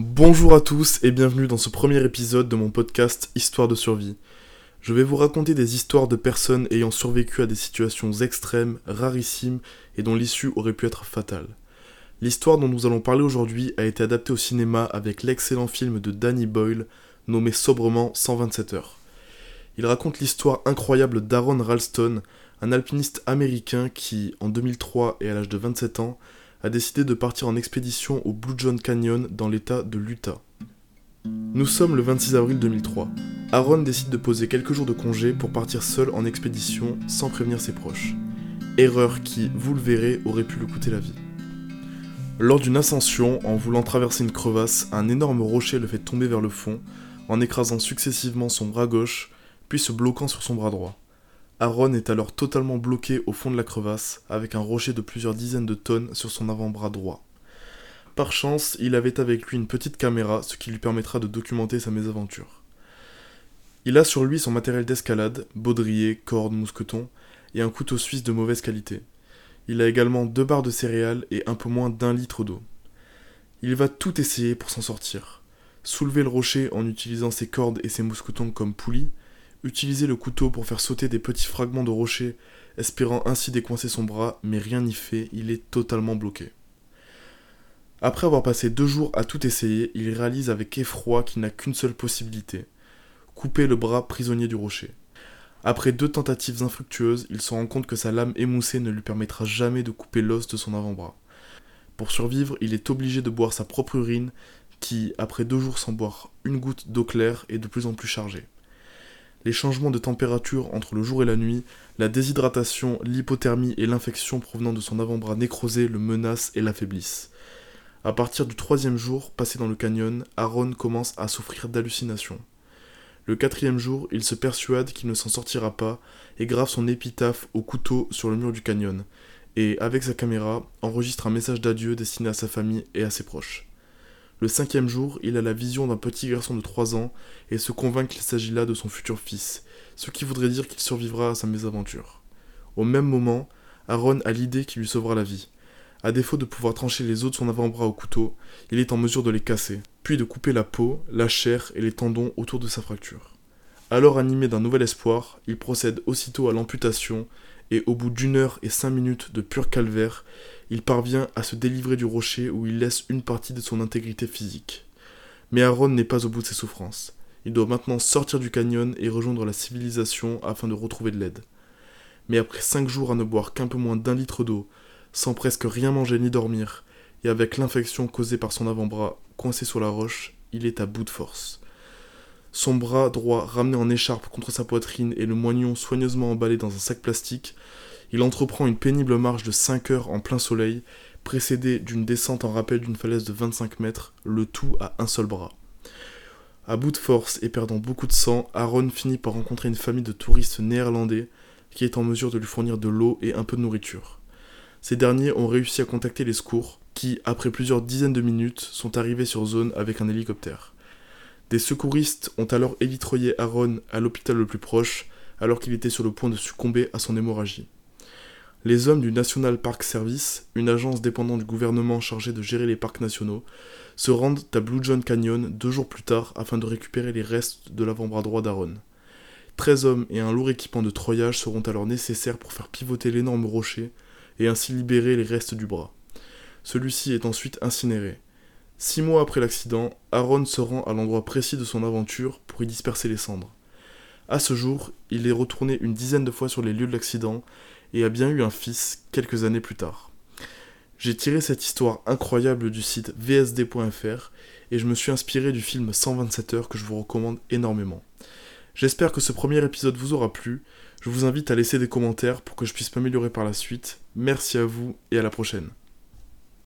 Bonjour à tous et bienvenue dans ce premier épisode de mon podcast Histoire de survie. Je vais vous raconter des histoires de personnes ayant survécu à des situations extrêmes, rarissimes et dont l'issue aurait pu être fatale. L'histoire dont nous allons parler aujourd'hui a été adaptée au cinéma avec l'excellent film de Danny Boyle nommé sobrement 127 heures. Il raconte l'histoire incroyable d'Aaron Ralston, un alpiniste américain qui, en 2003 et à l'âge de 27 ans, a décidé de partir en expédition au Blue John Canyon dans l'état de l'Utah. Nous sommes le 26 avril 2003. Aaron décide de poser quelques jours de congé pour partir seul en expédition sans prévenir ses proches. Erreur qui, vous le verrez, aurait pu lui coûter la vie. Lors d'une ascension, en voulant traverser une crevasse, un énorme rocher le fait tomber vers le fond, en écrasant successivement son bras gauche, puis se bloquant sur son bras droit. Aaron est alors totalement bloqué au fond de la crevasse, avec un rocher de plusieurs dizaines de tonnes sur son avant-bras droit. Par chance, il avait avec lui une petite caméra, ce qui lui permettra de documenter sa mésaventure. Il a sur lui son matériel d'escalade, baudrier, cordes, mousqueton, et un couteau suisse de mauvaise qualité. Il a également deux barres de céréales et un peu moins d'un litre d'eau. Il va tout essayer pour s'en sortir. Soulever le rocher en utilisant ses cordes et ses mousquetons comme poulies, utiliser le couteau pour faire sauter des petits fragments de rocher, espérant ainsi décoincer son bras, mais rien n'y fait, il est totalement bloqué. Après avoir passé deux jours à tout essayer, il réalise avec effroi qu'il n'a qu'une seule possibilité couper le bras prisonnier du rocher. Après deux tentatives infructueuses, il se rend compte que sa lame émoussée ne lui permettra jamais de couper l'os de son avant-bras. Pour survivre, il est obligé de boire sa propre urine, qui, après deux jours sans boire une goutte d'eau claire, est de plus en plus chargée les changements de température entre le jour et la nuit, la déshydratation, l'hypothermie et l'infection provenant de son avant-bras nécrosé le menacent et l'affaiblissent. À partir du troisième jour passé dans le canyon, Aaron commence à souffrir d'hallucinations. Le quatrième jour, il se persuade qu'il ne s'en sortira pas et grave son épitaphe au couteau sur le mur du canyon, et avec sa caméra, enregistre un message d'adieu destiné à sa famille et à ses proches. Le cinquième jour, il a la vision d'un petit garçon de 3 ans et se convainc qu'il s'agit là de son futur fils, ce qui voudrait dire qu'il survivra à sa mésaventure. Au même moment, Aaron a l'idée qui lui sauvera la vie. À défaut de pouvoir trancher les os de son avant-bras au couteau, il est en mesure de les casser, puis de couper la peau, la chair et les tendons autour de sa fracture. Alors animé d'un nouvel espoir, il procède aussitôt à l'amputation et au bout d'une heure et cinq minutes de pur calvaire, il parvient à se délivrer du rocher où il laisse une partie de son intégrité physique. Mais Aaron n'est pas au bout de ses souffrances. Il doit maintenant sortir du canyon et rejoindre la civilisation afin de retrouver de l'aide. Mais après cinq jours à ne boire qu'un peu moins d'un litre d'eau, sans presque rien manger ni dormir, et avec l'infection causée par son avant-bras coincé sur la roche, il est à bout de force. Son bras droit ramené en écharpe contre sa poitrine et le moignon soigneusement emballé dans un sac plastique, il entreprend une pénible marche de 5 heures en plein soleil, précédée d'une descente en rappel d'une falaise de 25 mètres, le tout à un seul bras. À bout de force et perdant beaucoup de sang, Aaron finit par rencontrer une famille de touristes néerlandais qui est en mesure de lui fournir de l'eau et un peu de nourriture. Ces derniers ont réussi à contacter les secours, qui, après plusieurs dizaines de minutes, sont arrivés sur zone avec un hélicoptère. Des secouristes ont alors élitroyé Aaron à l'hôpital le plus proche, alors qu'il était sur le point de succomber à son hémorragie. Les hommes du National Park Service, une agence dépendante du gouvernement chargée de gérer les parcs nationaux, se rendent à Blue John Canyon deux jours plus tard afin de récupérer les restes de l'avant-bras droit d'Aaron. Treize hommes et un lourd équipement de troyage seront alors nécessaires pour faire pivoter l'énorme rocher et ainsi libérer les restes du bras. Celui-ci est ensuite incinéré. Six mois après l'accident, Aaron se rend à l'endroit précis de son aventure pour y disperser les cendres. À ce jour, il est retourné une dizaine de fois sur les lieux de l'accident et a bien eu un fils quelques années plus tard. J'ai tiré cette histoire incroyable du site vsd.fr et je me suis inspiré du film 127 heures que je vous recommande énormément. J'espère que ce premier épisode vous aura plu. Je vous invite à laisser des commentaires pour que je puisse m'améliorer par la suite. Merci à vous et à la prochaine.